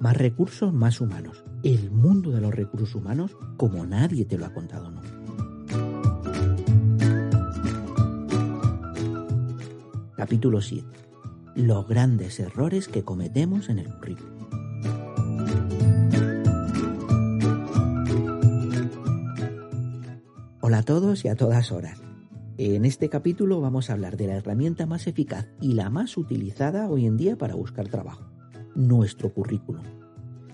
Más recursos, más humanos. El mundo de los recursos humanos como nadie te lo ha contado nunca. Capítulo 7. Los grandes errores que cometemos en el currículum. Hola a todos y a todas horas. En este capítulo vamos a hablar de la herramienta más eficaz y la más utilizada hoy en día para buscar trabajo, nuestro currículum.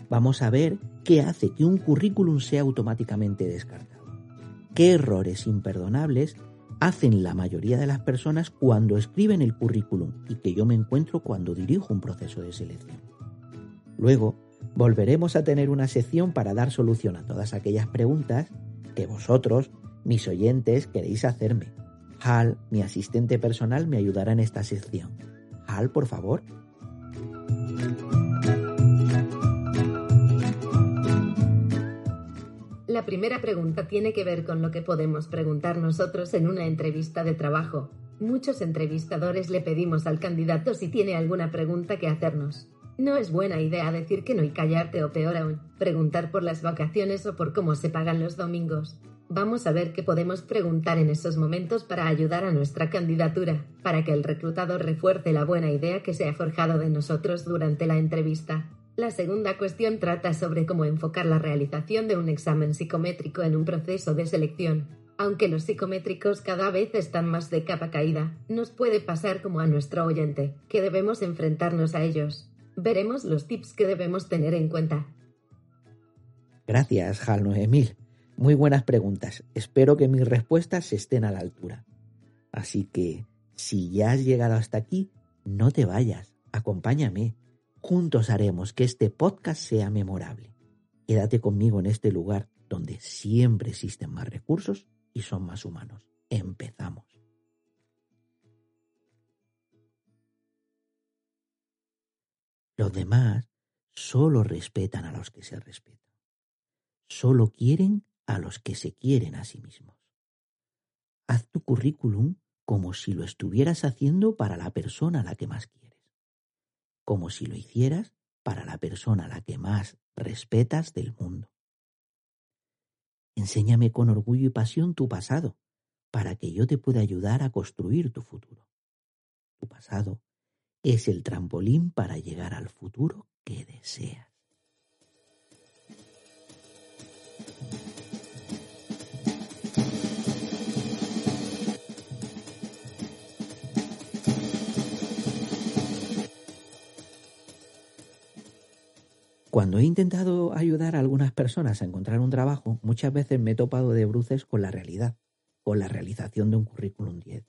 Vamos a ver qué hace que un currículum sea automáticamente descartado. ¿Qué errores imperdonables hacen la mayoría de las personas cuando escriben el currículum y que yo me encuentro cuando dirijo un proceso de selección? Luego, volveremos a tener una sección para dar solución a todas aquellas preguntas que vosotros, mis oyentes, queréis hacerme Hal, mi asistente personal, me ayudará en esta sección. Hal, por favor. La primera pregunta tiene que ver con lo que podemos preguntar nosotros en una entrevista de trabajo. Muchos entrevistadores le pedimos al candidato si tiene alguna pregunta que hacernos. No es buena idea decir que no y callarte o peor aún, preguntar por las vacaciones o por cómo se pagan los domingos. Vamos a ver qué podemos preguntar en esos momentos para ayudar a nuestra candidatura, para que el reclutador refuerce la buena idea que se ha forjado de nosotros durante la entrevista. La segunda cuestión trata sobre cómo enfocar la realización de un examen psicométrico en un proceso de selección. Aunque los psicométricos cada vez están más de capa caída, nos puede pasar como a nuestro oyente, que debemos enfrentarnos a ellos. Veremos los tips que debemos tener en cuenta. Gracias, Hal Emil. Muy buenas preguntas. Espero que mis respuestas estén a la altura. Así que, si ya has llegado hasta aquí, no te vayas, acompáñame. Juntos haremos que este podcast sea memorable. Quédate conmigo en este lugar donde siempre existen más recursos y son más humanos. Empezamos. Los demás solo respetan a los que se respetan. Solo quieren a los que se quieren a sí mismos. Haz tu currículum como si lo estuvieras haciendo para la persona a la que más quieres, como si lo hicieras para la persona a la que más respetas del mundo. Enséñame con orgullo y pasión tu pasado, para que yo te pueda ayudar a construir tu futuro. Tu pasado es el trampolín para llegar al futuro que deseas. Cuando he intentado ayudar a algunas personas a encontrar un trabajo, muchas veces me he topado de bruces con la realidad, con la realización de un currículum 10.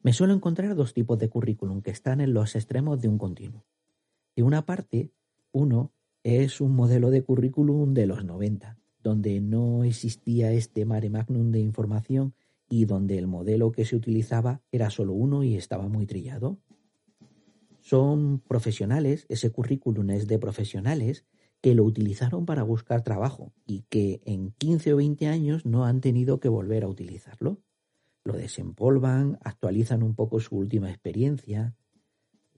Me suelo encontrar dos tipos de currículum que están en los extremos de un continuo. De una parte, uno es un modelo de currículum de los 90, donde no existía este mare magnum de información y donde el modelo que se utilizaba era solo uno y estaba muy trillado son profesionales, ese currículum es de profesionales que lo utilizaron para buscar trabajo y que en 15 o 20 años no han tenido que volver a utilizarlo. Lo desempolvan, actualizan un poco su última experiencia.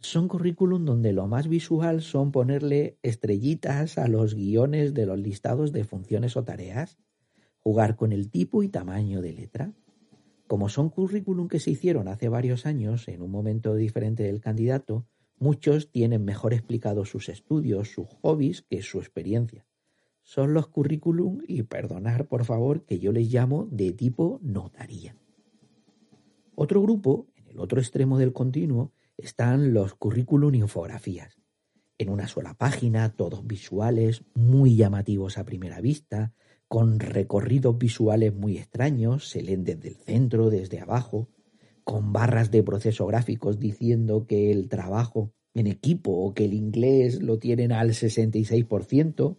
Son currículum donde lo más visual son ponerle estrellitas a los guiones de los listados de funciones o tareas, jugar con el tipo y tamaño de letra. Como son currículum que se hicieron hace varios años en un momento diferente del candidato, Muchos tienen mejor explicados sus estudios, sus hobbies, que su experiencia. Son los currículum, y perdonar por favor que yo les llamo de tipo notaría. Otro grupo, en el otro extremo del continuo, están los currículum infografías. En una sola página, todos visuales, muy llamativos a primera vista, con recorridos visuales muy extraños, se leen desde el centro, desde abajo, con barras de proceso gráficos diciendo que el trabajo en equipo o que el inglés lo tienen al 66%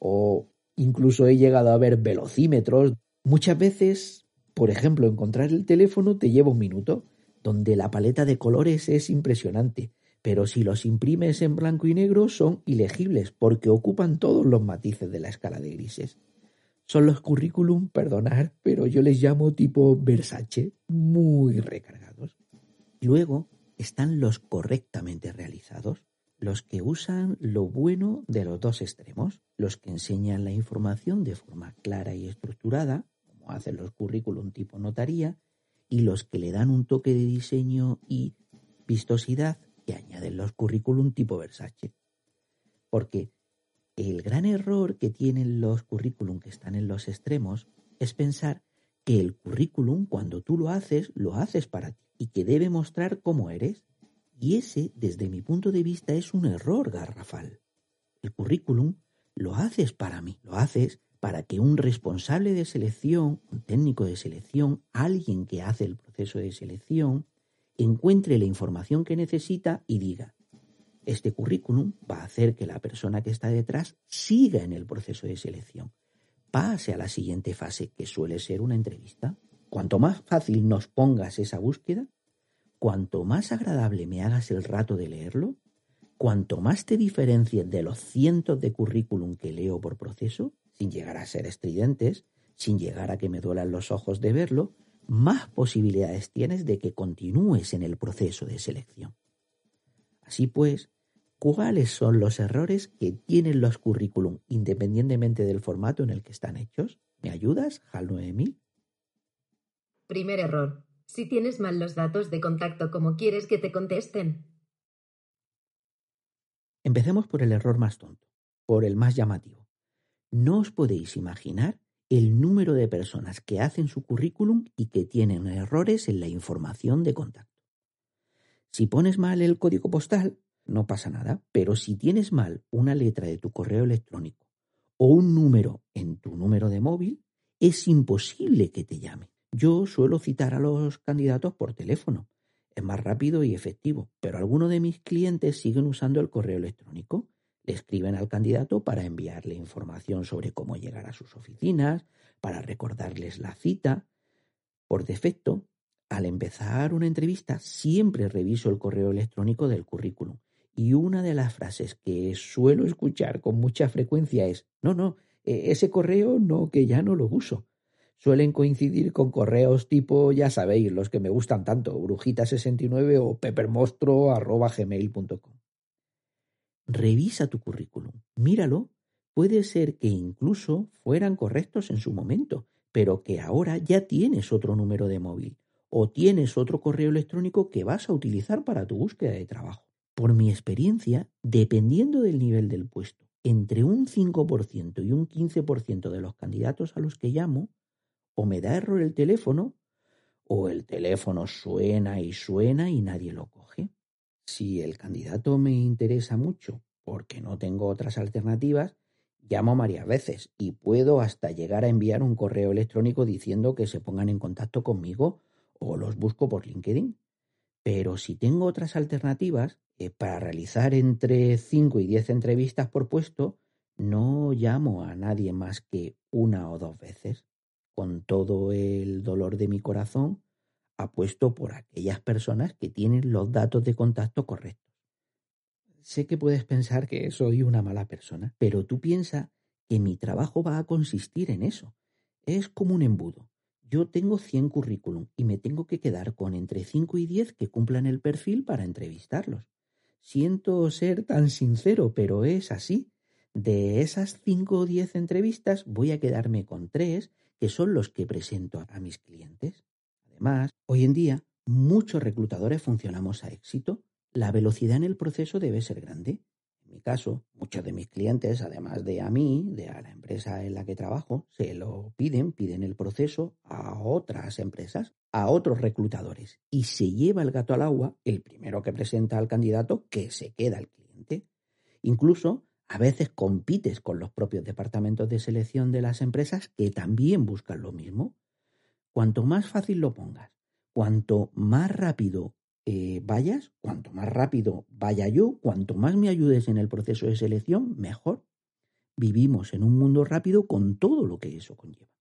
o incluso he llegado a ver velocímetros. Muchas veces, por ejemplo, encontrar el teléfono te lleva un minuto, donde la paleta de colores es impresionante, pero si los imprimes en blanco y negro son ilegibles porque ocupan todos los matices de la escala de grises son los currículum, perdonar, pero yo les llamo tipo Versace, muy recargados. Luego están los correctamente realizados, los que usan lo bueno de los dos extremos, los que enseñan la información de forma clara y estructurada, como hacen los currículum tipo notaría, y los que le dan un toque de diseño y vistosidad que añaden los currículum tipo Versace. Porque el gran error que tienen los currículum que están en los extremos es pensar que el currículum, cuando tú lo haces, lo haces para ti y que debe mostrar cómo eres. Y ese, desde mi punto de vista, es un error garrafal. El currículum lo haces para mí, lo haces para que un responsable de selección, un técnico de selección, alguien que hace el proceso de selección, encuentre la información que necesita y diga, este currículum va a hacer que la persona que está detrás siga en el proceso de selección, pase a la siguiente fase, que suele ser una entrevista. Cuanto más fácil nos pongas esa búsqueda, cuanto más agradable me hagas el rato de leerlo, cuanto más te diferencies de los cientos de currículum que leo por proceso, sin llegar a ser estridentes, sin llegar a que me duelan los ojos de verlo, más posibilidades tienes de que continúes en el proceso de selección. Así pues, ¿cuáles son los errores que tienen los currículum independientemente del formato en el que están hechos? ¿Me ayudas, HAL 9000? Primer error. Si tienes mal los datos de contacto, ¿cómo quieres que te contesten? Empecemos por el error más tonto, por el más llamativo. No os podéis imaginar el número de personas que hacen su currículum y que tienen errores en la información de contacto. Si pones mal el código postal, no pasa nada, pero si tienes mal una letra de tu correo electrónico o un número en tu número de móvil, es imposible que te llame. Yo suelo citar a los candidatos por teléfono. Es más rápido y efectivo, pero algunos de mis clientes siguen usando el correo electrónico. Le escriben al candidato para enviarle información sobre cómo llegar a sus oficinas, para recordarles la cita. Por defecto, al empezar una entrevista siempre reviso el correo electrónico del currículum y una de las frases que suelo escuchar con mucha frecuencia es, no, no, e, ese correo no, que ya no lo uso suelen coincidir con correos tipo, ya sabéis, los que me gustan tanto, brujita69 o peppermostro.gmail.com. Revisa tu currículum, míralo. Puede ser que incluso fueran correctos en su momento, pero que ahora ya tienes otro número de móvil o tienes otro correo electrónico que vas a utilizar para tu búsqueda de trabajo. Por mi experiencia, dependiendo del nivel del puesto, entre un 5% y un 15% de los candidatos a los que llamo o me da error el teléfono, o el teléfono suena y suena y nadie lo coge. Si el candidato me interesa mucho porque no tengo otras alternativas, llamo varias veces y puedo hasta llegar a enviar un correo electrónico diciendo que se pongan en contacto conmigo o los busco por LinkedIn. Pero si tengo otras alternativas, eh, para realizar entre 5 y 10 entrevistas por puesto, no llamo a nadie más que una o dos veces con todo el dolor de mi corazón, apuesto por aquellas personas que tienen los datos de contacto correctos. Sé que puedes pensar que soy una mala persona, pero tú piensas que mi trabajo va a consistir en eso. Es como un embudo. Yo tengo 100 currículum y me tengo que quedar con entre 5 y 10 que cumplan el perfil para entrevistarlos. Siento ser tan sincero, pero es así. De esas 5 o 10 entrevistas voy a quedarme con 3 que son los que presento a mis clientes. Además, hoy en día muchos reclutadores funcionamos a éxito. La velocidad en el proceso debe ser grande. Mi caso, muchos de mis clientes, además de a mí, de a la empresa en la que trabajo, se lo piden, piden el proceso a otras empresas, a otros reclutadores. Y se lleva el gato al agua el primero que presenta al candidato que se queda el cliente. Incluso a veces compites con los propios departamentos de selección de las empresas que también buscan lo mismo. Cuanto más fácil lo pongas, cuanto más rápido eh, vayas, cuanto más rápido vaya yo, cuanto más me ayudes en el proceso de selección, mejor. Vivimos en un mundo rápido con todo lo que eso conlleva.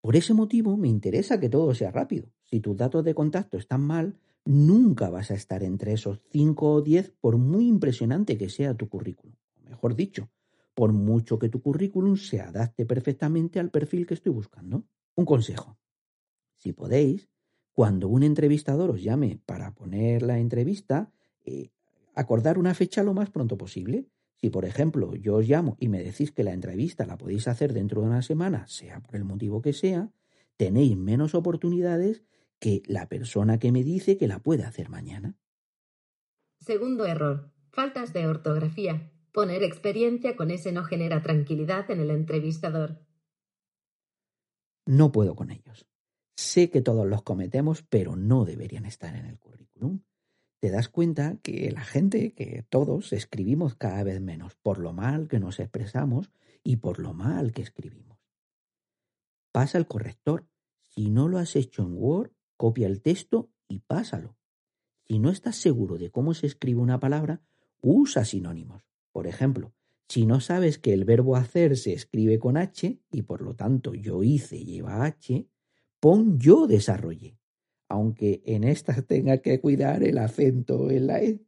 Por ese motivo me interesa que todo sea rápido. Si tus datos de contacto están mal, nunca vas a estar entre esos 5 o 10 por muy impresionante que sea tu currículum mejor dicho, por mucho que tu currículum se adapte perfectamente al perfil que estoy buscando. Un consejo. Si podéis, cuando un entrevistador os llame para poner la entrevista, eh, acordar una fecha lo más pronto posible. Si, por ejemplo, yo os llamo y me decís que la entrevista la podéis hacer dentro de una semana, sea por el motivo que sea, tenéis menos oportunidades que la persona que me dice que la puede hacer mañana. Segundo error. Faltas de ortografía. Poner experiencia con ese no genera tranquilidad en el entrevistador. No puedo con ellos. Sé que todos los cometemos, pero no deberían estar en el currículum. Te das cuenta que la gente, que todos, escribimos cada vez menos por lo mal que nos expresamos y por lo mal que escribimos. Pasa el corrector. Si no lo has hecho en Word, copia el texto y pásalo. Si no estás seguro de cómo se escribe una palabra, usa sinónimos. Por ejemplo, si no sabes que el verbo hacer se escribe con H y por lo tanto yo hice lleva H, pon yo desarrollé, aunque en esta tenga que cuidar el acento en la E.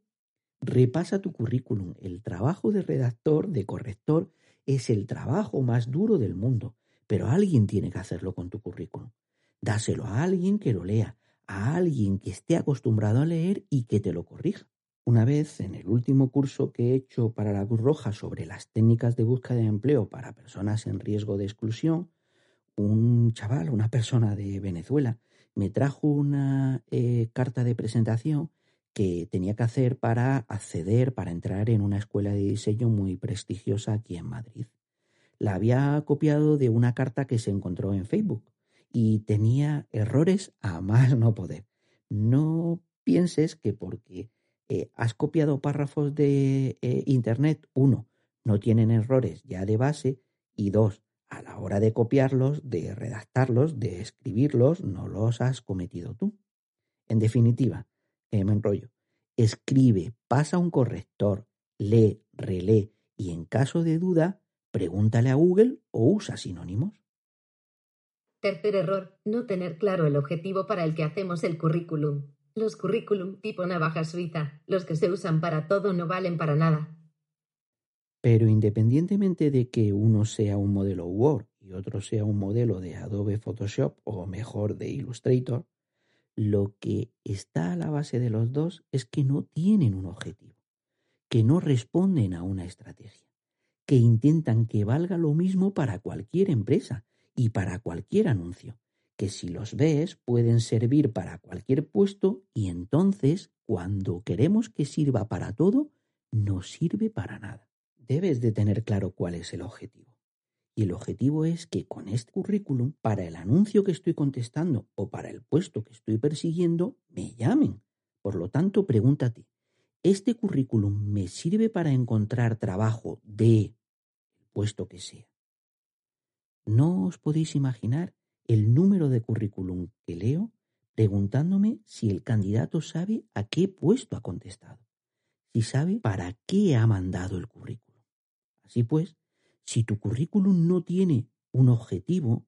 Repasa tu currículum. El trabajo de redactor, de corrector, es el trabajo más duro del mundo, pero alguien tiene que hacerlo con tu currículum. Dáselo a alguien que lo lea, a alguien que esté acostumbrado a leer y que te lo corrija. Una vez, en el último curso que he hecho para la Cruz Roja sobre las técnicas de búsqueda de empleo para personas en riesgo de exclusión, un chaval, una persona de Venezuela, me trajo una eh, carta de presentación que tenía que hacer para acceder, para entrar en una escuela de diseño muy prestigiosa aquí en Madrid. La había copiado de una carta que se encontró en Facebook y tenía errores a más no poder. No pienses que porque eh, has copiado párrafos de eh, Internet, uno, no tienen errores ya de base y dos, a la hora de copiarlos, de redactarlos, de escribirlos, no los has cometido tú. En definitiva, me enrollo, escribe, pasa un corrector, lee, relee y en caso de duda, pregúntale a Google o usa sinónimos. Tercer error, no tener claro el objetivo para el que hacemos el currículum. Los currículum tipo navaja suiza, los que se usan para todo, no valen para nada. Pero independientemente de que uno sea un modelo Word y otro sea un modelo de Adobe Photoshop o mejor de Illustrator, lo que está a la base de los dos es que no tienen un objetivo, que no responden a una estrategia, que intentan que valga lo mismo para cualquier empresa y para cualquier anuncio que si los ves pueden servir para cualquier puesto y entonces, cuando queremos que sirva para todo, no sirve para nada. Debes de tener claro cuál es el objetivo. Y el objetivo es que con este currículum, para el anuncio que estoy contestando o para el puesto que estoy persiguiendo, me llamen. Por lo tanto, pregúntate, ¿este currículum me sirve para encontrar trabajo de puesto que sea? No os podéis imaginar el número de currículum que leo preguntándome si el candidato sabe a qué puesto ha contestado, si sabe para qué ha mandado el currículum. Así pues, si tu currículum no tiene un objetivo,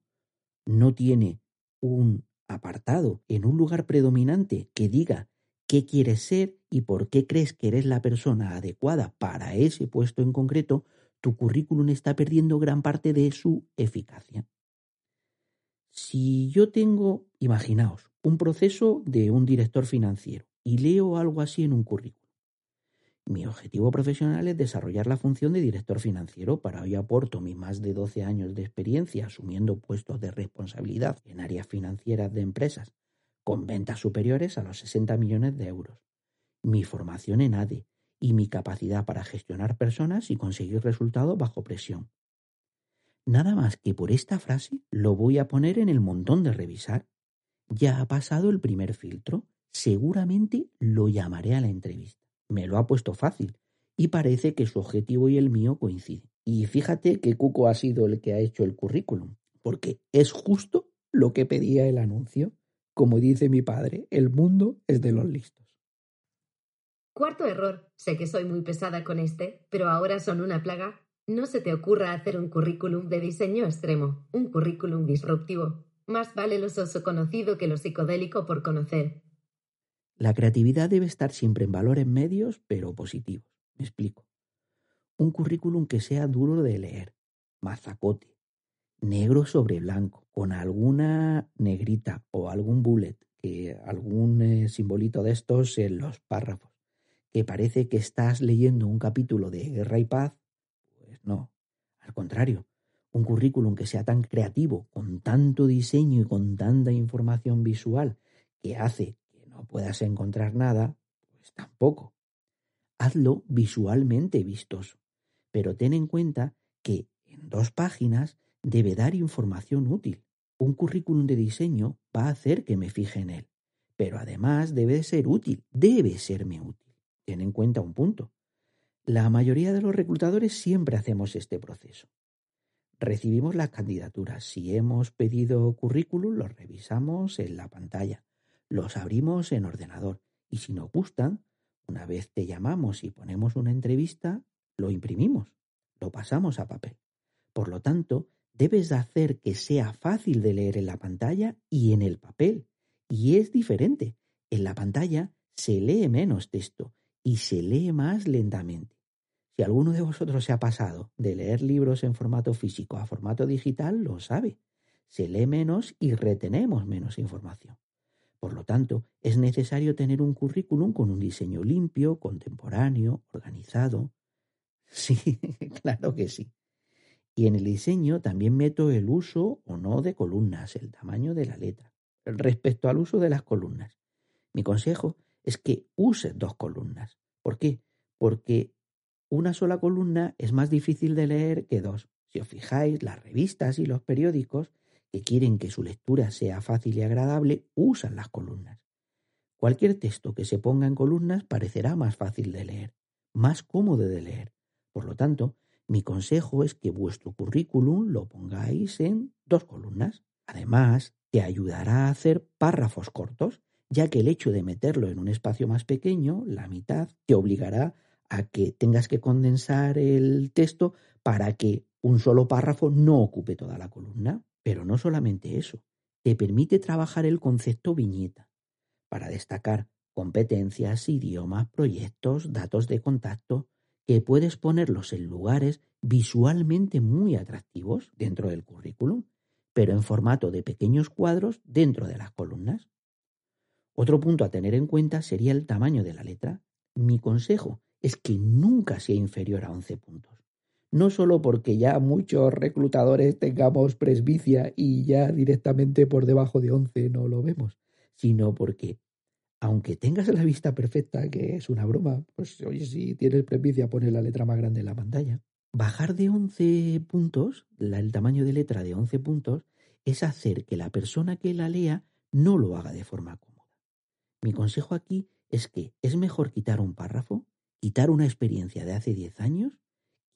no tiene un apartado en un lugar predominante que diga qué quieres ser y por qué crees que eres la persona adecuada para ese puesto en concreto, tu currículum está perdiendo gran parte de su eficacia. Si yo tengo, imaginaos, un proceso de un director financiero y leo algo así en un currículum. Mi objetivo profesional es desarrollar la función de director financiero. Para ello aporto mis más de 12 años de experiencia asumiendo puestos de responsabilidad en áreas financieras de empresas con ventas superiores a los 60 millones de euros. Mi formación en ADE y mi capacidad para gestionar personas y conseguir resultados bajo presión. Nada más que por esta frase lo voy a poner en el montón de revisar. Ya ha pasado el primer filtro. Seguramente lo llamaré a la entrevista. Me lo ha puesto fácil y parece que su objetivo y el mío coinciden. Y fíjate que Cuco ha sido el que ha hecho el currículum, porque es justo lo que pedía el anuncio. Como dice mi padre, el mundo es de los listos. Cuarto error. Sé que soy muy pesada con este, pero ahora son una plaga. No se te ocurra hacer un currículum de diseño extremo, un currículum disruptivo. Más vale lo soso conocido que lo psicodélico por conocer. La creatividad debe estar siempre en valores medios, pero positivos. Me explico. Un currículum que sea duro de leer, mazacote, negro sobre blanco, con alguna negrita o algún bullet, que algún eh, simbolito de estos en los párrafos que parece que estás leyendo un capítulo de Guerra y Paz, pues no. Al contrario, un currículum que sea tan creativo, con tanto diseño y con tanta información visual que hace no puedas encontrar nada, pues tampoco. Hazlo visualmente vistoso, pero ten en cuenta que en dos páginas debe dar información útil. Un currículum de diseño va a hacer que me fije en él, pero además debe ser útil, debe serme útil. Ten en cuenta un punto. La mayoría de los reclutadores siempre hacemos este proceso. Recibimos las candidaturas. Si hemos pedido currículum, los revisamos en la pantalla, los abrimos en ordenador y si nos gustan, una vez te llamamos y ponemos una entrevista, lo imprimimos, lo pasamos a papel. Por lo tanto, debes de hacer que sea fácil de leer en la pantalla y en el papel. Y es diferente. En la pantalla se lee menos texto y se lee más lentamente. Si alguno de vosotros se ha pasado de leer libros en formato físico a formato digital, lo sabe. Se lee menos y retenemos menos información. Por lo tanto, es necesario tener un currículum con un diseño limpio, contemporáneo, organizado. Sí, claro que sí. Y en el diseño también meto el uso o no de columnas, el tamaño de la letra. Respecto al uso de las columnas, mi consejo es que use dos columnas. ¿Por qué? Porque una sola columna es más difícil de leer que dos. Si os fijáis, las revistas y los periódicos que quieren que su lectura sea fácil y agradable usan las columnas. Cualquier texto que se ponga en columnas parecerá más fácil de leer, más cómodo de leer. Por lo tanto, mi consejo es que vuestro currículum lo pongáis en dos columnas. Además, te ayudará a hacer párrafos cortos, ya que el hecho de meterlo en un espacio más pequeño, la mitad, te obligará a que tengas que condensar el texto para que un solo párrafo no ocupe toda la columna. Pero no solamente eso, te permite trabajar el concepto viñeta para destacar competencias, idiomas, proyectos, datos de contacto, que puedes ponerlos en lugares visualmente muy atractivos dentro del currículum, pero en formato de pequeños cuadros dentro de las columnas. Otro punto a tener en cuenta sería el tamaño de la letra. Mi consejo es que nunca sea inferior a 11 puntos. No solo porque ya muchos reclutadores tengamos presbicia y ya directamente por debajo de 11 no lo vemos, sino porque aunque tengas la vista perfecta, que es una broma, pues oye, si tienes presbicia, pones la letra más grande en la pantalla. Bajar de 11 puntos, el tamaño de letra de 11 puntos, es hacer que la persona que la lea no lo haga de forma cómoda. Mi consejo aquí es que es mejor quitar un párrafo quitar una experiencia de hace 10 años,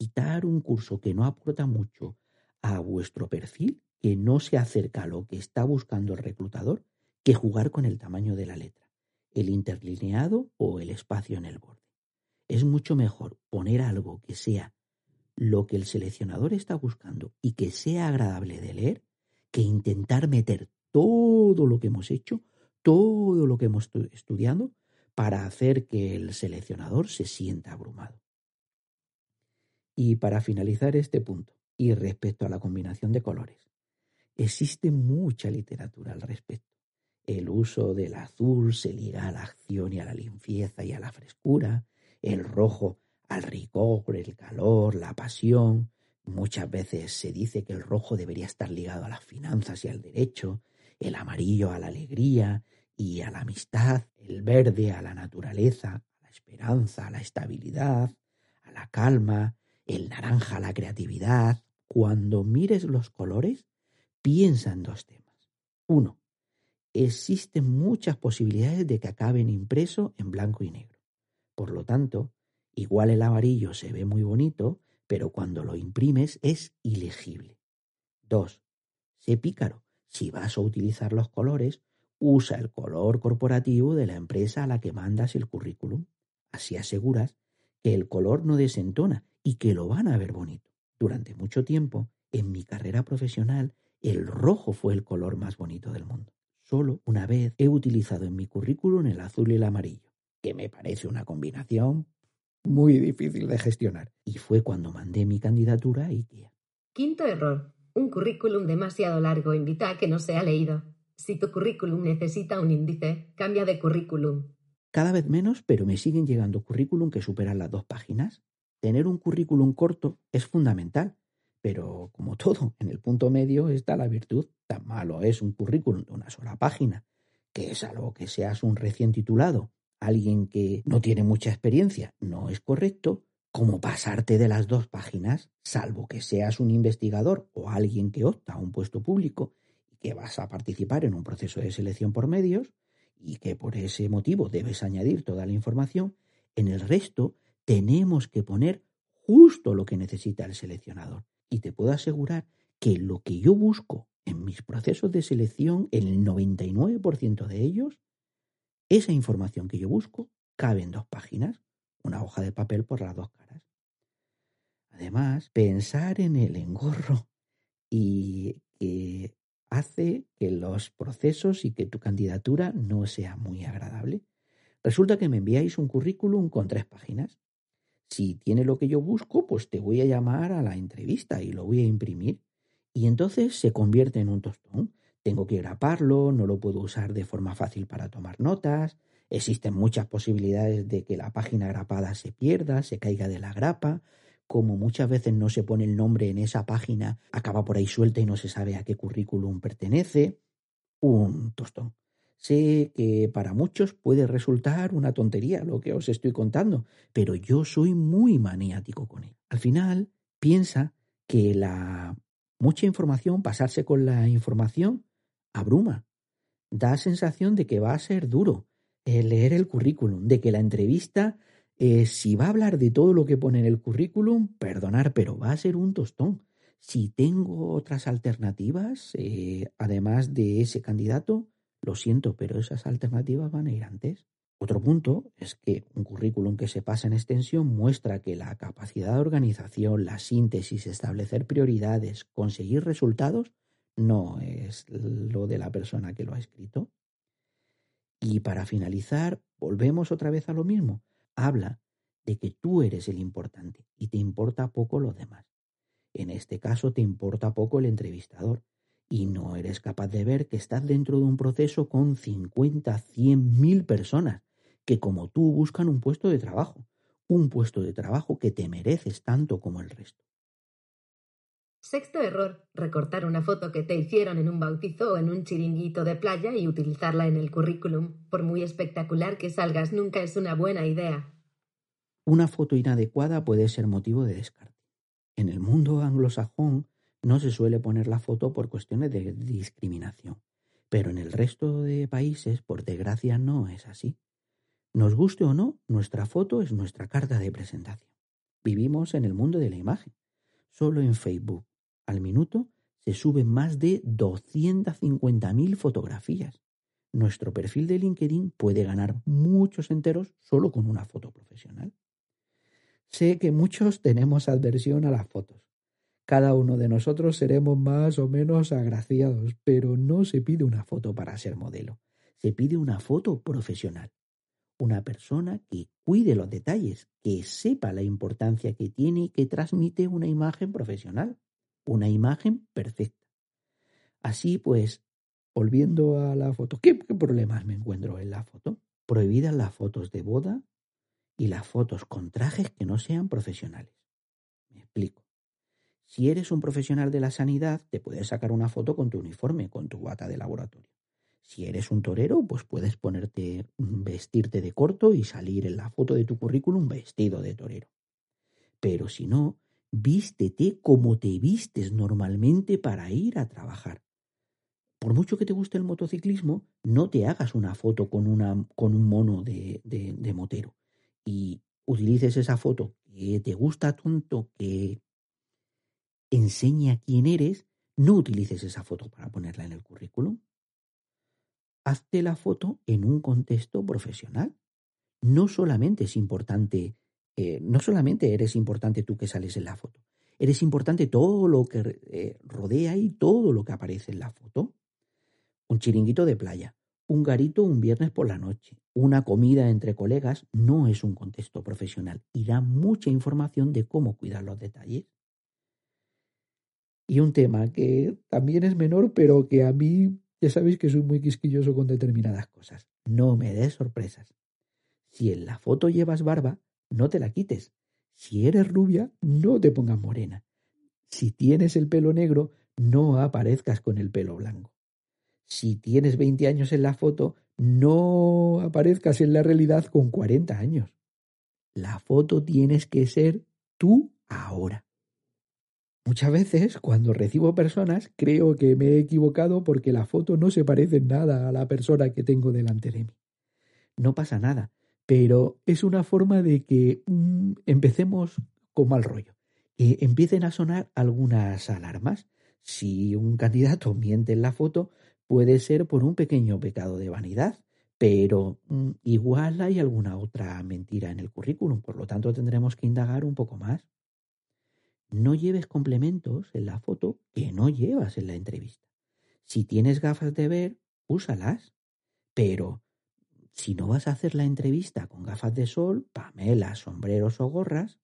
quitar un curso que no aporta mucho a vuestro perfil, que no se acerca a lo que está buscando el reclutador, que jugar con el tamaño de la letra, el interlineado o el espacio en el borde. Es mucho mejor poner algo que sea lo que el seleccionador está buscando y que sea agradable de leer, que intentar meter todo lo que hemos hecho, todo lo que hemos estudiado, para hacer que el seleccionador se sienta abrumado. Y para finalizar este punto, y respecto a la combinación de colores, existe mucha literatura al respecto. El uso del azul se liga a la acción y a la limpieza y a la frescura, el rojo al rigor, el calor, la pasión. Muchas veces se dice que el rojo debería estar ligado a las finanzas y al derecho, el amarillo a la alegría, y a la amistad, el verde a la naturaleza, a la esperanza, a la estabilidad, a la calma, el naranja la creatividad. Cuando mires los colores, piensa en dos temas. Uno, existen muchas posibilidades de que acaben impreso en blanco y negro. Por lo tanto, igual el amarillo se ve muy bonito, pero cuando lo imprimes es ilegible. Dos, sé pícaro. Si vas a utilizar los colores, usa el color corporativo de la empresa a la que mandas el currículum. Así aseguras que el color no desentona y que lo van a ver bonito. Durante mucho tiempo, en mi carrera profesional, el rojo fue el color más bonito del mundo. Solo una vez he utilizado en mi currículum el azul y el amarillo, que me parece una combinación muy difícil de gestionar. Y fue cuando mandé mi candidatura a IKEA. Quinto error. Un currículum demasiado largo invita a que no sea leído. Si tu currículum necesita un índice, cambia de currículum. Cada vez menos, pero me siguen llegando currículum que superan las dos páginas. Tener un currículum corto es fundamental, pero como todo, en el punto medio está la virtud. Tan malo es un currículum de una sola página, que es algo que seas un recién titulado, alguien que no tiene mucha experiencia, no es correcto, como pasarte de las dos páginas, salvo que seas un investigador o alguien que opta a un puesto público y que vas a participar en un proceso de selección por medios y que por ese motivo debes añadir toda la información, en el resto tenemos que poner justo lo que necesita el seleccionador. Y te puedo asegurar que lo que yo busco en mis procesos de selección, el 99% de ellos, esa información que yo busco cabe en dos páginas una hoja de papel por las dos caras. Además, pensar en el engorro y que hace que los procesos y que tu candidatura no sea muy agradable. Resulta que me enviáis un currículum con tres páginas. Si tiene lo que yo busco, pues te voy a llamar a la entrevista y lo voy a imprimir. Y entonces se convierte en un tostón. Tengo que graparlo, no lo puedo usar de forma fácil para tomar notas, Existen muchas posibilidades de que la página grapada se pierda, se caiga de la grapa. Como muchas veces no se pone el nombre en esa página, acaba por ahí suelta y no se sabe a qué currículum pertenece. Un tostón. Sé que para muchos puede resultar una tontería lo que os estoy contando, pero yo soy muy maniático con él. Al final, piensa que la mucha información, pasarse con la información, abruma. Da sensación de que va a ser duro, leer el currículum, de que la entrevista, eh, si va a hablar de todo lo que pone en el currículum, perdonar, pero va a ser un tostón. Si tengo otras alternativas, eh, además de ese candidato, lo siento, pero esas alternativas van a ir antes. Otro punto es que un currículum que se pasa en extensión muestra que la capacidad de organización, la síntesis, establecer prioridades, conseguir resultados, no es lo de la persona que lo ha escrito. Y para finalizar, volvemos otra vez a lo mismo. Habla de que tú eres el importante y te importa poco los demás. En este caso te importa poco el entrevistador y no eres capaz de ver que estás dentro de un proceso con 50, 100 mil personas que como tú buscan un puesto de trabajo, un puesto de trabajo que te mereces tanto como el resto. Sexto error, recortar una foto que te hicieron en un bautizo o en un chiringuito de playa y utilizarla en el currículum. Por muy espectacular que salgas, nunca es una buena idea. Una foto inadecuada puede ser motivo de descarte. En el mundo anglosajón no se suele poner la foto por cuestiones de discriminación, pero en el resto de países, por desgracia, no es así. Nos guste o no, nuestra foto es nuestra carta de presentación. Vivimos en el mundo de la imagen. Solo en Facebook, al minuto se suben más de 250.000 fotografías. Nuestro perfil de LinkedIn puede ganar muchos enteros solo con una foto profesional. Sé que muchos tenemos adversión a las fotos. Cada uno de nosotros seremos más o menos agraciados, pero no se pide una foto para ser modelo. Se pide una foto profesional. Una persona que cuide los detalles, que sepa la importancia que tiene y que transmite una imagen profesional una imagen perfecta. Así pues, volviendo a la foto, ¿qué, problemas me encuentro en la foto? Prohibidas las fotos de boda y las fotos con trajes que no sean profesionales. Me explico. Si eres un profesional de la sanidad, te puedes sacar una foto con tu uniforme, con tu bata de laboratorio. Si eres un torero, pues puedes ponerte, vestirte de corto y salir en la foto de tu currículum vestido de torero. Pero si no, vístete como te vistes normalmente para ir a trabajar. Por mucho que te guste el motociclismo, no te hagas una foto con un mono de, de, de motero y utilices esa foto que te gusta tanto, que enseña quién eres, no utilices esa foto para ponerla en el currículum. Hazte la foto en un contexto profesional. No solamente es importante eh, no solamente eres importante tú que sales en la foto, eres importante todo lo que eh, rodea y todo lo que aparece en la foto. Un chiringuito de playa, un garito un viernes por la noche, una comida entre colegas no es un contexto profesional y da mucha información de cómo cuidar los detalles. Y un tema que también es menor, pero que a mí ya sabéis que soy muy quisquilloso con determinadas cosas. No me des sorpresas. Si en la foto llevas barba, no te la quites. Si eres rubia, no te pongas morena. Si tienes el pelo negro, no aparezcas con el pelo blanco. Si tienes 20 años en la foto, no aparezcas en la realidad con 40 años. La foto tienes que ser tú ahora. Muchas veces, cuando recibo personas, creo que me he equivocado porque la foto no se parece en nada a la persona que tengo delante de mí. No pasa nada, pero es una forma de que mm, empecemos con mal rollo, que empiecen a sonar algunas alarmas. Si un candidato miente en la foto, puede ser por un pequeño pecado de vanidad, pero mm, igual hay alguna otra mentira en el currículum, por lo tanto tendremos que indagar un poco más no lleves complementos en la foto que no llevas en la entrevista. Si tienes gafas de ver, úsalas. Pero si no vas a hacer la entrevista con gafas de sol, pamelas, sombreros o gorras,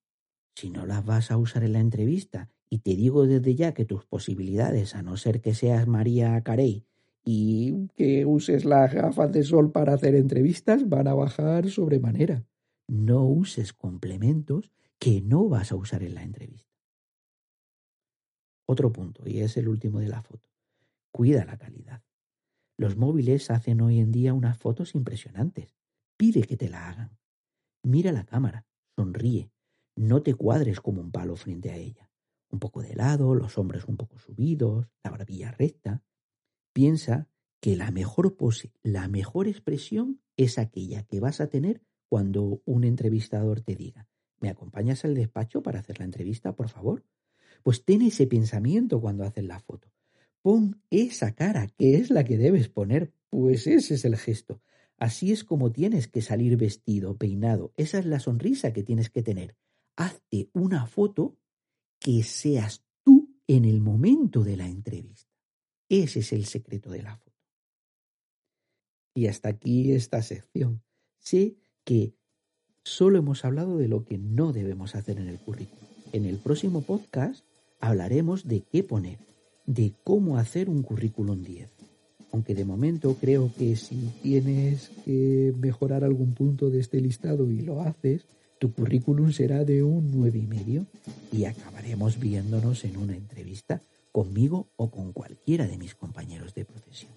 si no las vas a usar en la entrevista, y te digo desde ya que tus posibilidades, a no ser que seas María Carey y que uses las gafas de sol para hacer entrevistas, van a bajar sobremanera. No uses complementos que no vas a usar en la entrevista. Otro punto, y es el último de la foto. Cuida la calidad. Los móviles hacen hoy en día unas fotos impresionantes. Pide que te la hagan. Mira la cámara, sonríe, no te cuadres como un palo frente a ella. Un poco de lado, los hombros un poco subidos, la barbilla recta. Piensa que la mejor pose, la mejor expresión es aquella que vas a tener cuando un entrevistador te diga, ¿me acompañas al despacho para hacer la entrevista, por favor? Pues ten ese pensamiento cuando haces la foto. Pon esa cara, que es la que debes poner, pues ese es el gesto. Así es como tienes que salir vestido, peinado. Esa es la sonrisa que tienes que tener. Hazte una foto que seas tú en el momento de la entrevista. Ese es el secreto de la foto. Y hasta aquí esta sección. Sé que solo hemos hablado de lo que no debemos hacer en el currículum. En el próximo podcast hablaremos de qué poner, de cómo hacer un currículum 10. Aunque de momento creo que si tienes que mejorar algún punto de este listado y lo haces, tu currículum será de un nueve y medio y acabaremos viéndonos en una entrevista conmigo o con cualquiera de mis compañeros de profesión.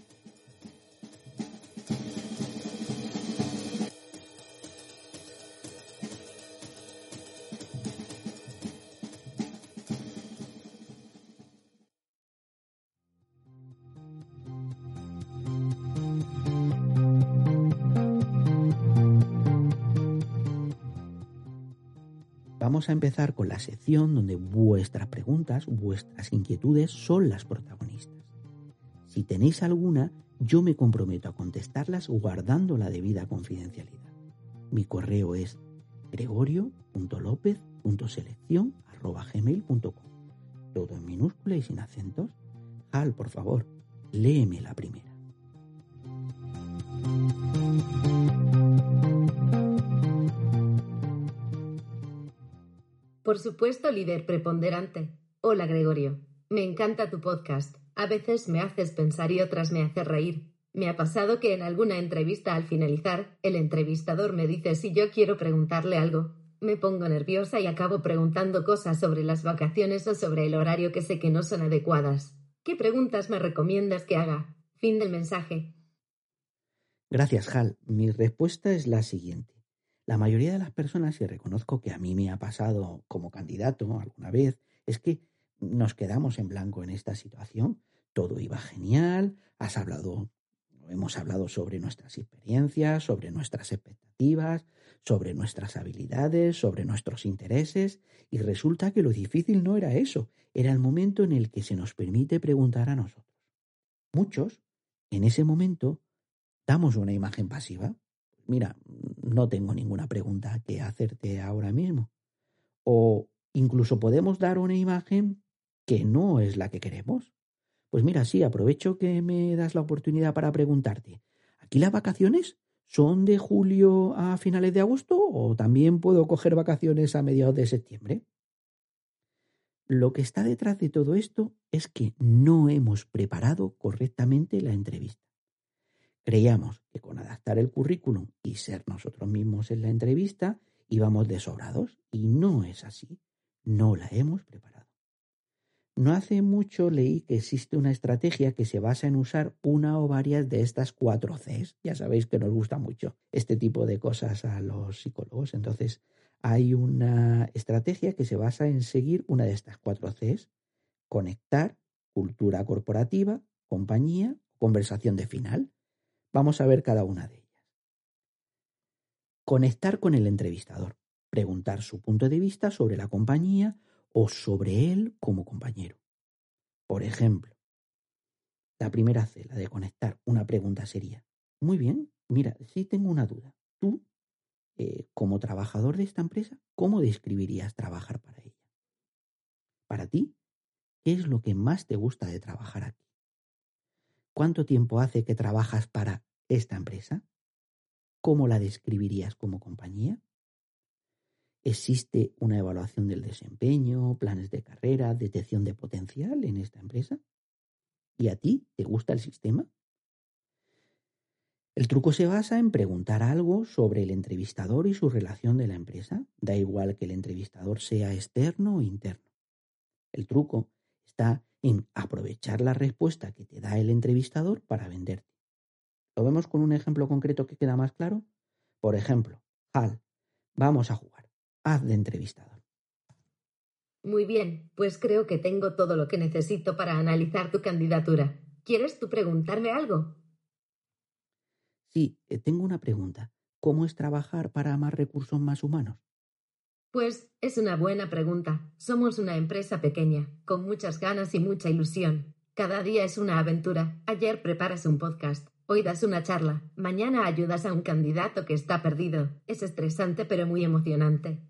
Vamos a empezar con la sección donde vuestras preguntas, vuestras inquietudes son las protagonistas. Si tenéis alguna, yo me comprometo a contestarlas guardando la debida confidencialidad. Mi correo es gregorio.lopez.selección.gmail.com Todo en minúscula y sin acentos. Hal, por favor, léeme la primera. Por supuesto, líder preponderante. Hola, Gregorio. Me encanta tu podcast. A veces me haces pensar y otras me haces reír. Me ha pasado que en alguna entrevista al finalizar, el entrevistador me dice si yo quiero preguntarle algo. Me pongo nerviosa y acabo preguntando cosas sobre las vacaciones o sobre el horario que sé que no son adecuadas. ¿Qué preguntas me recomiendas que haga? Fin del mensaje. Gracias, Hal. Mi respuesta es la siguiente. La mayoría de las personas, y reconozco que a mí me ha pasado como candidato alguna vez, es que nos quedamos en blanco en esta situación. Todo iba genial, has hablado, hemos hablado sobre nuestras experiencias, sobre nuestras expectativas, sobre nuestras habilidades, sobre nuestros intereses, y resulta que lo difícil no era eso, era el momento en el que se nos permite preguntar a nosotros. Muchos, en ese momento, damos una imagen pasiva, mira, no tengo ninguna pregunta que hacerte ahora mismo. O incluso podemos dar una imagen que no es la que queremos. Pues mira, sí, aprovecho que me das la oportunidad para preguntarte, ¿aquí las vacaciones son de julio a finales de agosto o también puedo coger vacaciones a mediados de septiembre? Lo que está detrás de todo esto es que no hemos preparado correctamente la entrevista. Creíamos que con adaptar el currículum y ser nosotros mismos en la entrevista íbamos desobrados y no es así. No la hemos preparado. No hace mucho leí que existe una estrategia que se basa en usar una o varias de estas cuatro Cs. Ya sabéis que nos gusta mucho este tipo de cosas a los psicólogos. Entonces, hay una estrategia que se basa en seguir una de estas cuatro Cs. Conectar, cultura corporativa, compañía, conversación de final. Vamos a ver cada una de ellas. Conectar con el entrevistador, preguntar su punto de vista sobre la compañía o sobre él como compañero. Por ejemplo, la primera C, la de conectar, una pregunta sería, muy bien, mira, si tengo una duda. Tú, eh, como trabajador de esta empresa, ¿cómo describirías trabajar para ella? Para ti, ¿qué es lo que más te gusta de trabajar aquí? ¿Cuánto tiempo hace que trabajas para esta empresa? ¿Cómo la describirías como compañía? ¿Existe una evaluación del desempeño, planes de carrera, detección de potencial en esta empresa? ¿Y a ti te gusta el sistema? El truco se basa en preguntar algo sobre el entrevistador y su relación de la empresa. Da igual que el entrevistador sea externo o interno. El truco está en aprovechar la respuesta que te da el entrevistador para venderte. ¿Lo vemos con un ejemplo concreto que queda más claro? Por ejemplo, Hal, vamos a jugar. Haz de entrevistador. Muy bien, pues creo que tengo todo lo que necesito para analizar tu candidatura. ¿Quieres tú preguntarme algo? Sí, eh, tengo una pregunta. ¿Cómo es trabajar para más recursos más humanos? Pues es una buena pregunta. Somos una empresa pequeña, con muchas ganas y mucha ilusión. Cada día es una aventura. Ayer preparas un podcast, hoy das una charla, mañana ayudas a un candidato que está perdido. Es estresante pero muy emocionante.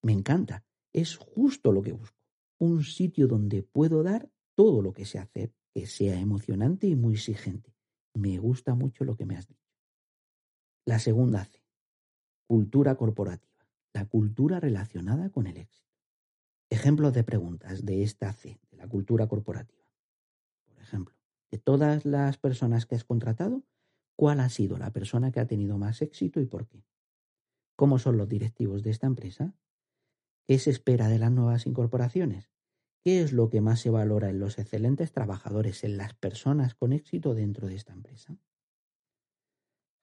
Me encanta. Es justo lo que busco. Un sitio donde puedo dar todo lo que sé hacer, que sea emocionante y muy exigente. Me gusta mucho lo que me has dicho. La segunda C. Cultura corporativa la cultura relacionada con el éxito. Ejemplos de preguntas de esta C, de la cultura corporativa. Por ejemplo, de todas las personas que has contratado, ¿cuál ha sido la persona que ha tenido más éxito y por qué? ¿Cómo son los directivos de esta empresa? ¿Qué se espera de las nuevas incorporaciones? ¿Qué es lo que más se valora en los excelentes trabajadores, en las personas con éxito dentro de esta empresa?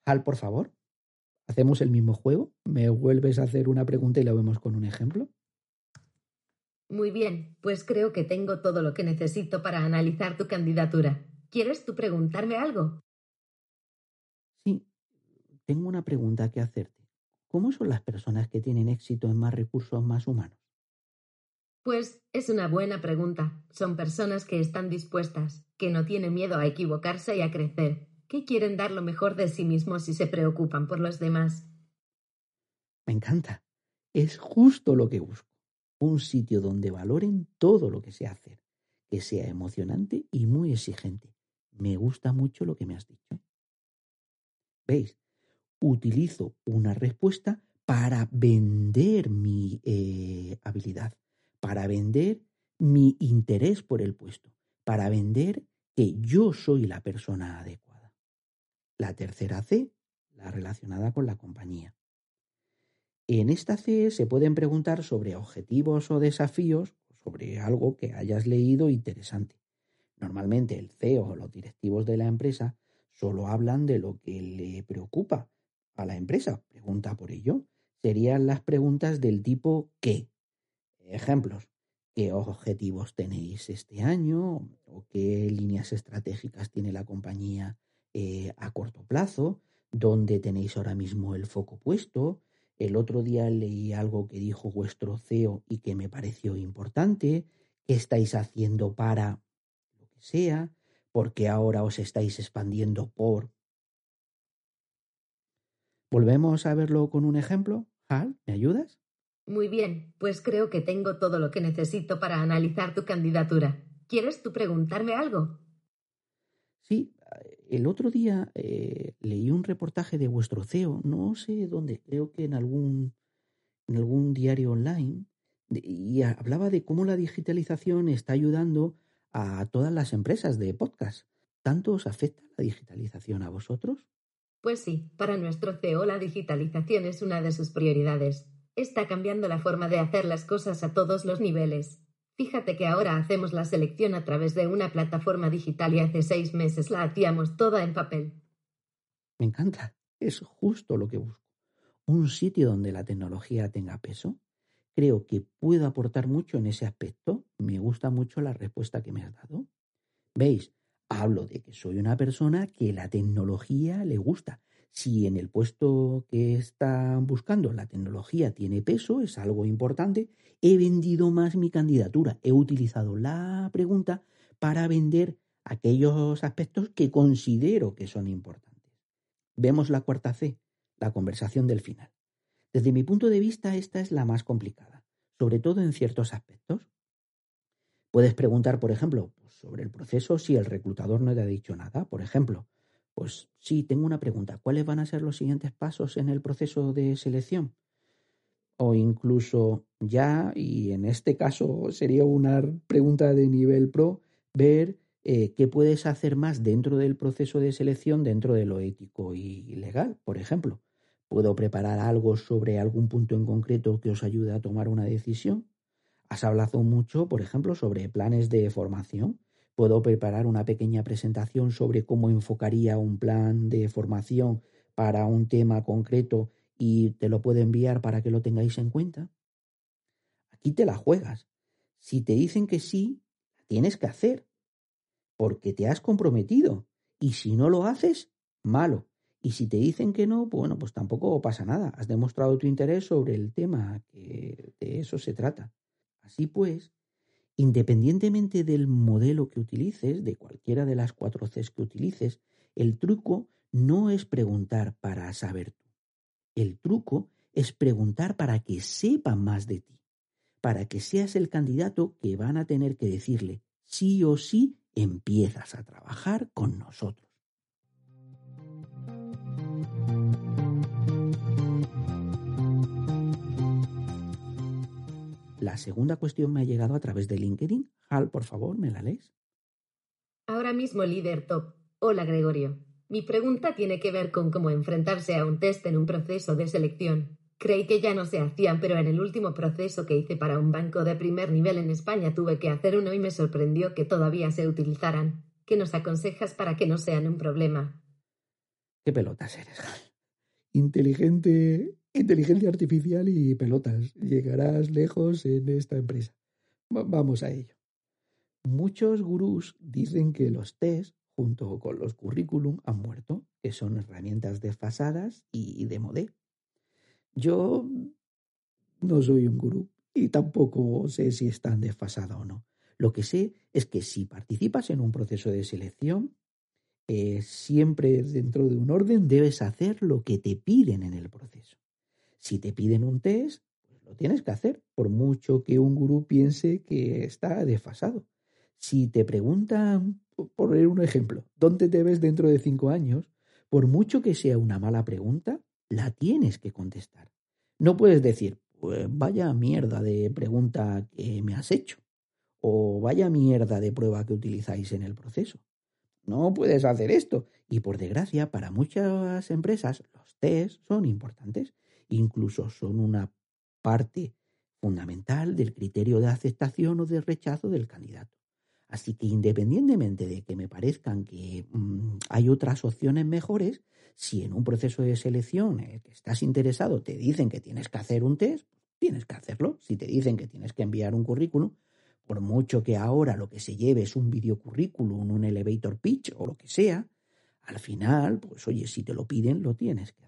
Hal, por favor. ¿Hacemos el mismo juego? ¿Me vuelves a hacer una pregunta y la vemos con un ejemplo? Muy bien, pues creo que tengo todo lo que necesito para analizar tu candidatura. ¿Quieres tú preguntarme algo? Sí, tengo una pregunta que hacerte. ¿Cómo son las personas que tienen éxito en más recursos más humanos? Pues es una buena pregunta. Son personas que están dispuestas, que no tienen miedo a equivocarse y a crecer, que quieren dar lo mejor de sí mismos y se preocupan por los demás. Me encanta. Es justo lo que busco. Un sitio donde valoren todo lo que sé hacer, que sea emocionante y muy exigente. Me gusta mucho lo que me has dicho. ¿Veis? Utilizo una respuesta para vender mi eh, habilidad, para vender mi interés por el puesto, para vender que yo soy la persona adecuada. La tercera C, la relacionada con la compañía. En esta C se pueden preguntar sobre objetivos o desafíos, sobre algo que hayas leído interesante. Normalmente el CEO o los directivos de la empresa solo hablan de lo que le preocupa a la empresa. Pregunta por ello. Serían las preguntas del tipo ¿qué? Ejemplos. ¿Qué objetivos tenéis este año? ¿O qué líneas estratégicas tiene la compañía eh, a corto plazo, dónde tenéis ahora mismo el foco puesto. El otro día leí algo que dijo vuestro CEO y que me pareció importante. ¿Qué estáis haciendo para lo que sea? porque ahora os estáis expandiendo por... ¿Volvemos a verlo con un ejemplo? Hal, ¿me ayudas? Muy bien, pues creo que tengo todo lo que necesito para analizar tu candidatura. ¿Quieres tú preguntarme algo? Sí, el otro día eh, leí un reportaje de vuestro CEO, no sé dónde, creo que en algún, en algún diario online, y hablaba de cómo la digitalización está ayudando a todas las empresas de podcast. ¿Tanto os afecta la digitalización a vosotros? Pues sí, para nuestro CEO la digitalización es una de sus prioridades. Está cambiando la forma de hacer las cosas a todos los niveles. Fíjate que ahora hacemos la selección a través de una plataforma digital y hace seis meses la hacíamos toda en papel. Me encanta. Es justo lo que busco. Un sitio donde la tecnología tenga peso. Creo que puedo aportar mucho en ese aspecto. Me gusta mucho la respuesta que me has dado. ¿Veis? Hablo de que soy una persona que la tecnología le gusta. Si en el puesto que están buscando la tecnología tiene peso, es algo importante, he vendido más mi candidatura. He utilizado la pregunta para vender aquellos aspectos que considero que son importantes. Vemos la cuarta C, la conversación del final. Desde mi punto de vista, esta es la más complicada, sobre todo en ciertos aspectos. Puedes preguntar, por ejemplo, sobre el proceso si el reclutador no te ha dicho nada. Por ejemplo, pues sí, tengo una pregunta. ¿Cuáles van a ser los siguientes pasos en el proceso de selección? O incluso ya, y en este caso sería una pregunta de nivel pro, ver eh, qué puedes hacer más dentro del proceso de selección, dentro de lo ético y legal, por ejemplo. ¿Puedo preparar algo sobre algún punto en concreto que os ayude a tomar una decisión? Has hablado mucho, por ejemplo, sobre planes de formación. Puedo preparar una pequeña presentación sobre cómo enfocaría un plan de formación para un tema concreto y te lo puedo enviar para que lo tengáis en cuenta. Aquí te la juegas. Si te dicen que sí, tienes que hacer, porque te has comprometido. Y si no lo haces, malo. Y si te dicen que no, bueno, pues tampoco pasa nada. Has demostrado tu interés sobre el tema, que de eso se trata. Así pues, Independientemente del modelo que utilices, de cualquiera de las cuatro Cs que utilices, el truco no es preguntar para saber tú. El truco es preguntar para que sepan más de ti, para que seas el candidato que van a tener que decirle sí o sí empiezas a trabajar con nosotros. La segunda cuestión me ha llegado a través de LinkedIn. Hal, por favor, ¿me la lees? Ahora mismo líder top. Hola Gregorio. Mi pregunta tiene que ver con cómo enfrentarse a un test en un proceso de selección. Creí que ya no se hacían, pero en el último proceso que hice para un banco de primer nivel en España tuve que hacer uno y me sorprendió que todavía se utilizaran. ¿Qué nos aconsejas para que no sean un problema? ¿Qué pelotas eres, Hal? Inteligente inteligencia artificial y pelotas. Llegarás lejos en esta empresa. vamos a ello. Muchos gurús dicen que los test, junto con los currículum, han muerto, que son herramientas desfasadas y de modé. Yo no soy un gurú y tampoco sé si están desfasadas o no. Lo que sé es que si participas en un proceso de selección, eh, siempre dentro de un orden debes hacer lo que te piden en el proceso. Si te piden un test, pues lo tienes que hacer, por mucho que un gurú piense que está desfasado. Si te preguntan, por poner un ejemplo, ¿dónde te ves dentro de cinco años? Por mucho que sea una mala pregunta, la tienes que contestar. No puedes decir, pues vaya mierda de pregunta que me has hecho, o vaya mierda de prueba que utilizáis en el proceso. No puedes hacer esto. Y por desgracia, para muchas empresas, los test son importantes incluso son una parte fundamental del criterio de aceptación o de rechazo del candidato. Así que independientemente de que me parezcan que mm, hay otras opciones mejores, si en un proceso de selección el que estás interesado te dicen que tienes que hacer un test, tienes que hacerlo. Si te dicen que tienes que enviar un currículum, por mucho que ahora lo que se lleve es un video currículum, un elevator pitch o lo que sea, al final, pues oye, si te lo piden, lo tienes que hacer.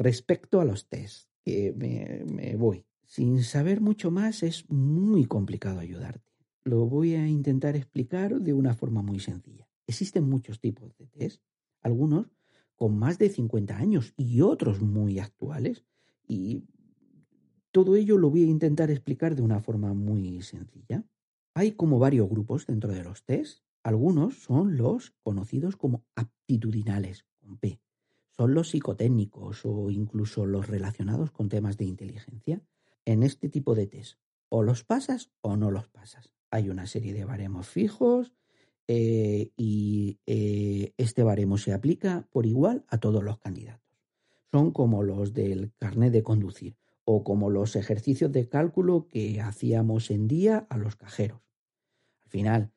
Respecto a los test, que me, voy. Sin saber mucho más es muy complicado ayudarte. Lo voy a intentar explicar de una forma muy sencilla. Existen muchos tipos de test, algunos con más de 50 años y otros muy actuales. Y todo ello lo voy a intentar explicar de una forma muy sencilla. Hay como varios grupos dentro de los test. Algunos son los conocidos como aptitudinales, con P, son los psicotécnicos o incluso los relacionados con temas de inteligencia. En este tipo de test, o los pasas o no los pasas. Hay una serie de baremos fijos eh, y eh, este baremo se aplica por igual a todos los candidatos. Son como los del carnet de conducir o como los ejercicios de cálculo que hacíamos en día a los cajeros. Al final,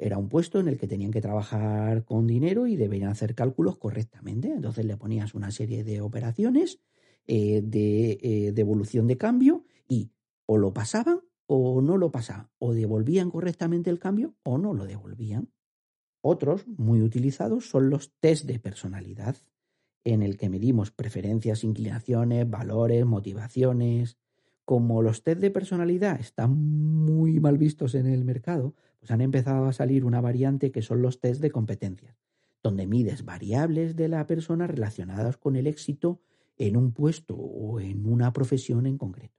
era un puesto en el que tenían que trabajar con dinero y deberían hacer cálculos correctamente. Entonces le ponías una serie de operaciones eh, de eh, devolución de cambio y o lo pasaban o no lo pasaban, o devolvían correctamente el cambio o no lo devolvían. Otros muy utilizados son los test de personalidad, en el que medimos preferencias, inclinaciones, valores, motivaciones. Como los test de personalidad están muy mal vistos en el mercado, pues han empezado a salir una variante que son los test de competencias, donde mides variables de la persona relacionadas con el éxito en un puesto o en una profesión en concreto.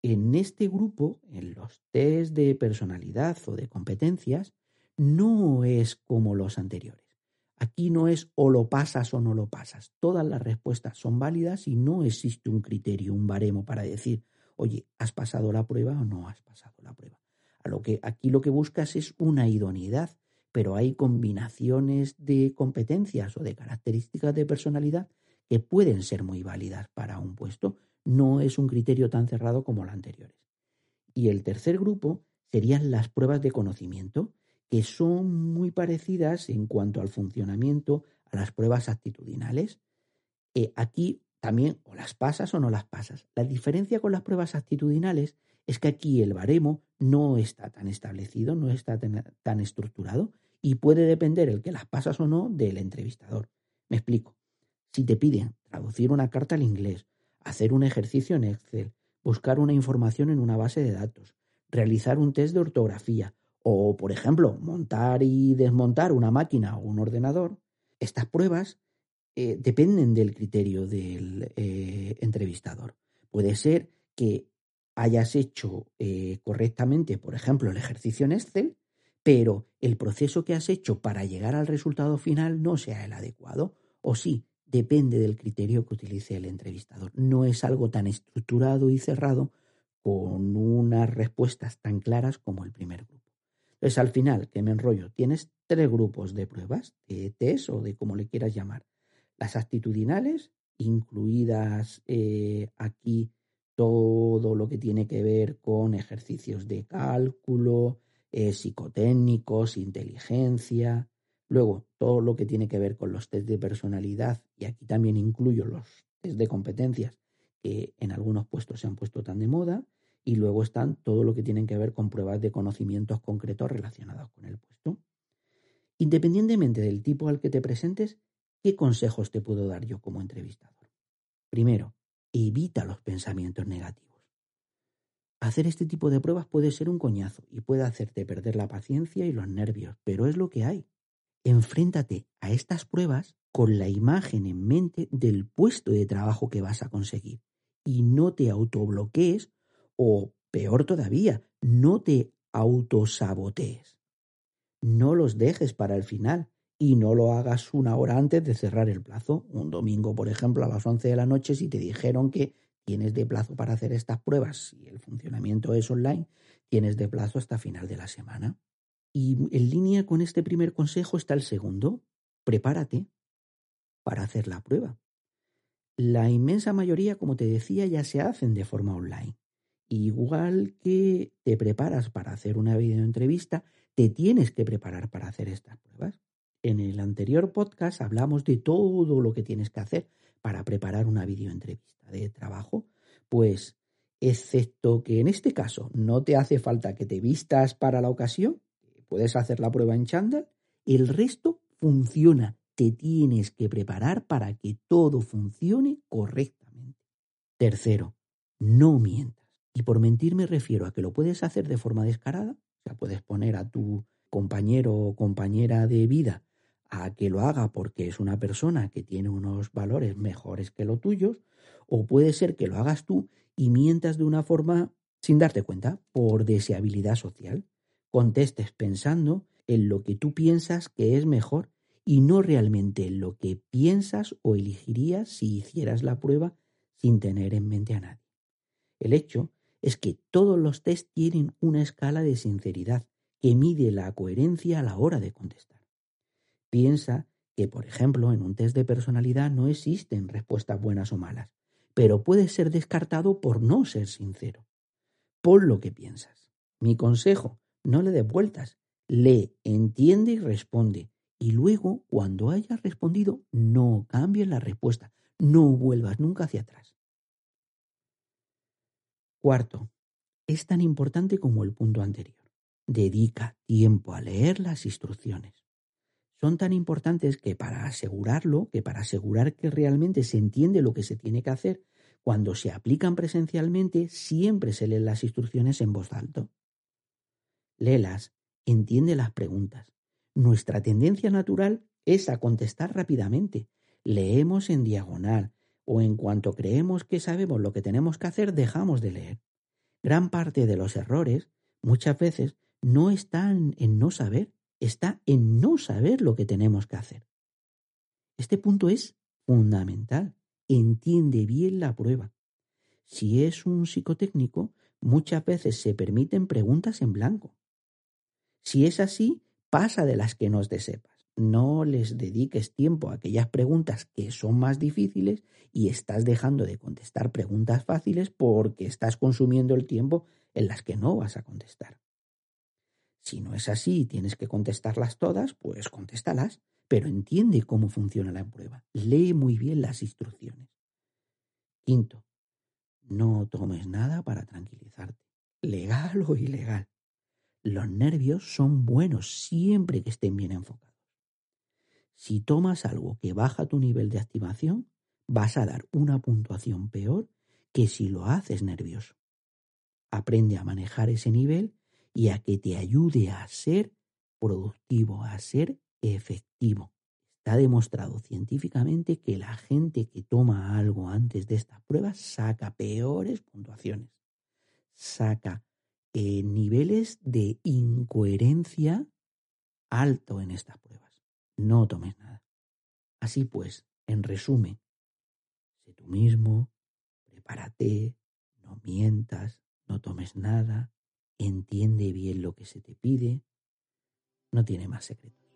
En este grupo, en los test de personalidad o de competencias, no es como los anteriores. Aquí no es o lo pasas o no lo pasas. Todas las respuestas son válidas y no existe un criterio, un baremo para decir, oye, ¿has pasado la prueba o no has pasado la prueba? Lo que aquí lo que buscas es una idoneidad, pero hay combinaciones de competencias o de características de personalidad que pueden ser muy válidas para un puesto. No es un criterio tan cerrado como los anteriores. Y el tercer grupo serían las pruebas de conocimiento, que son muy parecidas en cuanto al funcionamiento a las pruebas actitudinales. Eh, aquí también o las pasas o no las pasas. La diferencia con las pruebas actitudinales es que aquí el baremo no está tan establecido, no está tan, estructurado y puede depender el que las pasas o no del entrevistador. Me explico. Si te piden traducir una carta al inglés, hacer un ejercicio en Excel, buscar una información en una base de datos, realizar un test de ortografía o, por ejemplo, montar y desmontar una máquina o un ordenador, estas pruebas eh, dependen del criterio del eh, entrevistador. Puede ser que hayas hecho eh, correctamente, por ejemplo, el ejercicio en Excel, pero el proceso que has hecho para llegar al resultado final no sea el adecuado. O sí, depende del criterio que utilice el entrevistador. No es algo tan estructurado y cerrado con unas respuestas tan claras como el primer grupo. Entonces, al final, que me enrollo, tienes tres grupos de pruebas, de test o de como le quieras llamar. Las actitudinales, incluidas eh, aquí todo lo que tiene que ver con ejercicios de cálculo, eh, psicotécnicos, inteligencia, luego todo lo que tiene que ver con los test de personalidad, y aquí también incluyo los test de competencias que en algunos puestos se han puesto tan de moda, y luego están todo lo que tiene que ver con pruebas de conocimientos concretos relacionados con el puesto. Independientemente del tipo al que te presentes, ¿qué consejos te puedo dar yo como entrevistador? Primero, evita los pensamientos negativos. Hacer este tipo de pruebas puede ser un coñazo y puede hacerte perder la paciencia y los nervios, pero es lo que hay. Enfréntate a estas pruebas con la imagen en mente del puesto de trabajo que vas a conseguir y no te autobloquees o, peor todavía, no te autosabotees. No los dejes para el final y no lo hagas una hora antes de cerrar el plazo. Un domingo, por ejemplo, a las 11 de la noche, si te dijeron que tienes de plazo para hacer estas pruebas y el funcionamiento es online, tienes de plazo hasta final de la semana. Y en línea con este primer consejo está el segundo. Prepárate para hacer la prueba. La inmensa mayoría, como te decía, ya se hacen de forma online. Igual que te preparas para hacer una videoentrevista, te tienes que preparar para hacer estas pruebas. En el anterior podcast hablamos de todo lo que tienes que hacer para preparar una videoentrevista de trabajo. Pues, excepto que en este caso no te hace falta que te vistas para la ocasión, puedes hacer la prueba en chándal, el resto funciona. Te tienes que preparar para que todo funcione correctamente. Tercero, no mientas. Y por mentir me refiero a que lo puedes hacer de forma descarada, o sea, puedes poner a tu compañero o compañera de vida a que lo haga porque es una persona que tiene unos valores mejores que los tuyos, o puede ser que lo hagas tú y mientas de una forma sin darte cuenta, por deseabilidad social. Contestes pensando en lo que tú piensas que es mejor y no realmente en lo que piensas o elegirías si hicieras la prueba sin tener en mente a nadie. El hecho es que todos los test tienen una escala de sinceridad que mide la coherencia a la hora de contestar. Piensa que, por ejemplo, en un test de personalidad no existen respuestas buenas o malas, pero puede ser descartado por no ser sincero. Pon lo que piensas. Mi consejo, no le des vueltas. Lee, entiende y responde. Y luego, cuando hayas respondido, no cambies la respuesta. No vuelvas nunca hacia atrás. Cuarto, es tan importante como el punto anterior. Dedica tiempo a leer las instrucciones. Son tan importantes que para asegurarlo, que para asegurar que realmente se entiende lo que se tiene que hacer, cuando se aplican presencialmente, siempre se leen las instrucciones en voz alta. Léelas, entiende las preguntas. Nuestra tendencia natural es a contestar rápidamente. Leemos en diagonal, o en cuanto creemos que sabemos lo que tenemos que hacer, dejamos de leer. Gran parte de los errores, muchas veces, no están en no saber, está en no saber lo que tenemos que hacer. Este punto es fundamental. Entiende bien la prueba. Si es un psicotécnico, muchas veces se permiten preguntas en blanco. Si es así, pasa de las que nos de sepas no les dediques tiempo a aquellas preguntas que son más difíciles y estás dejando de contestar preguntas fáciles porque estás consumiendo el tiempo en las que no vas a contestar. Si no es así y tienes que contestarlas todas, pues contéstalas, pero entiende cómo funciona la prueba. Lee muy bien las instrucciones. Quinto, no tomes nada para tranquilizarte, legal o ilegal. Los nervios son buenos siempre que estén bien enfocados. Si tomas algo que baja tu nivel de activación, vas a dar una puntuación peor que si lo haces nervioso. Aprende a manejar ese nivel y a que te ayude a ser productivo, a ser efectivo. Está demostrado científicamente que la gente que toma algo antes de estas pruebas saca peores puntuaciones, saca eh, niveles de incoherencia alto en estas pruebas no tomes nada. Así pues, en resumen, sé tú mismo, prepárate, no mientas, no tomes nada, entiende bien lo que se te pide, no tiene más secreto.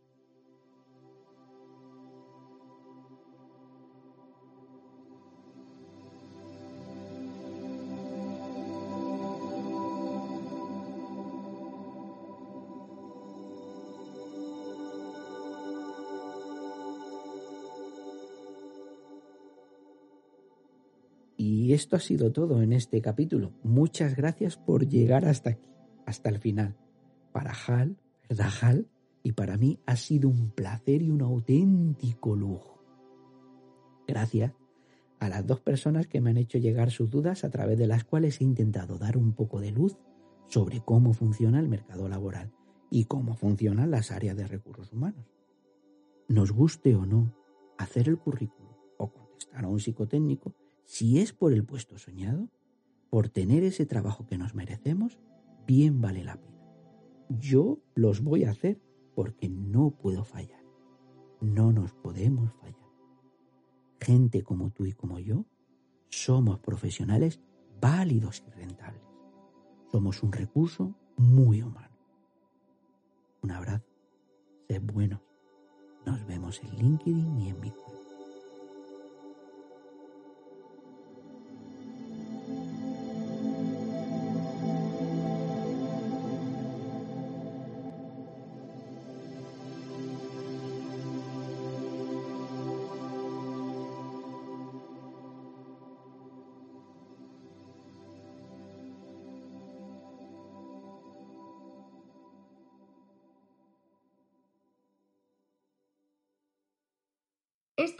Y esto ha sido todo en este capítulo. Muchas gracias por llegar hasta aquí, hasta el final. Para Hal, ¿verdad Hal? Y para mí ha sido un placer y un auténtico lujo. Gracias a las dos personas que me han hecho llegar sus dudas a través de las cuales he intentado dar un poco de luz sobre cómo funciona el mercado laboral y cómo funcionan las áreas de recursos humanos. Nos guste o no hacer el currículum o contestar a un psicotécnico, si es por el puesto soñado, por tener ese trabajo que nos merecemos, bien vale la pena. Yo los voy a hacer porque no puedo fallar. No nos podemos fallar. Gente como tú y como yo somos profesionales válidos y rentables. Somos un recurso muy humano. Un abrazo. Sed buenos. Nos vemos en LinkedIn y en mi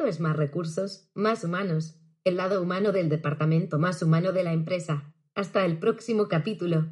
Es más recursos, más humanos, el lado humano del departamento más humano de la empresa. Hasta el próximo capítulo.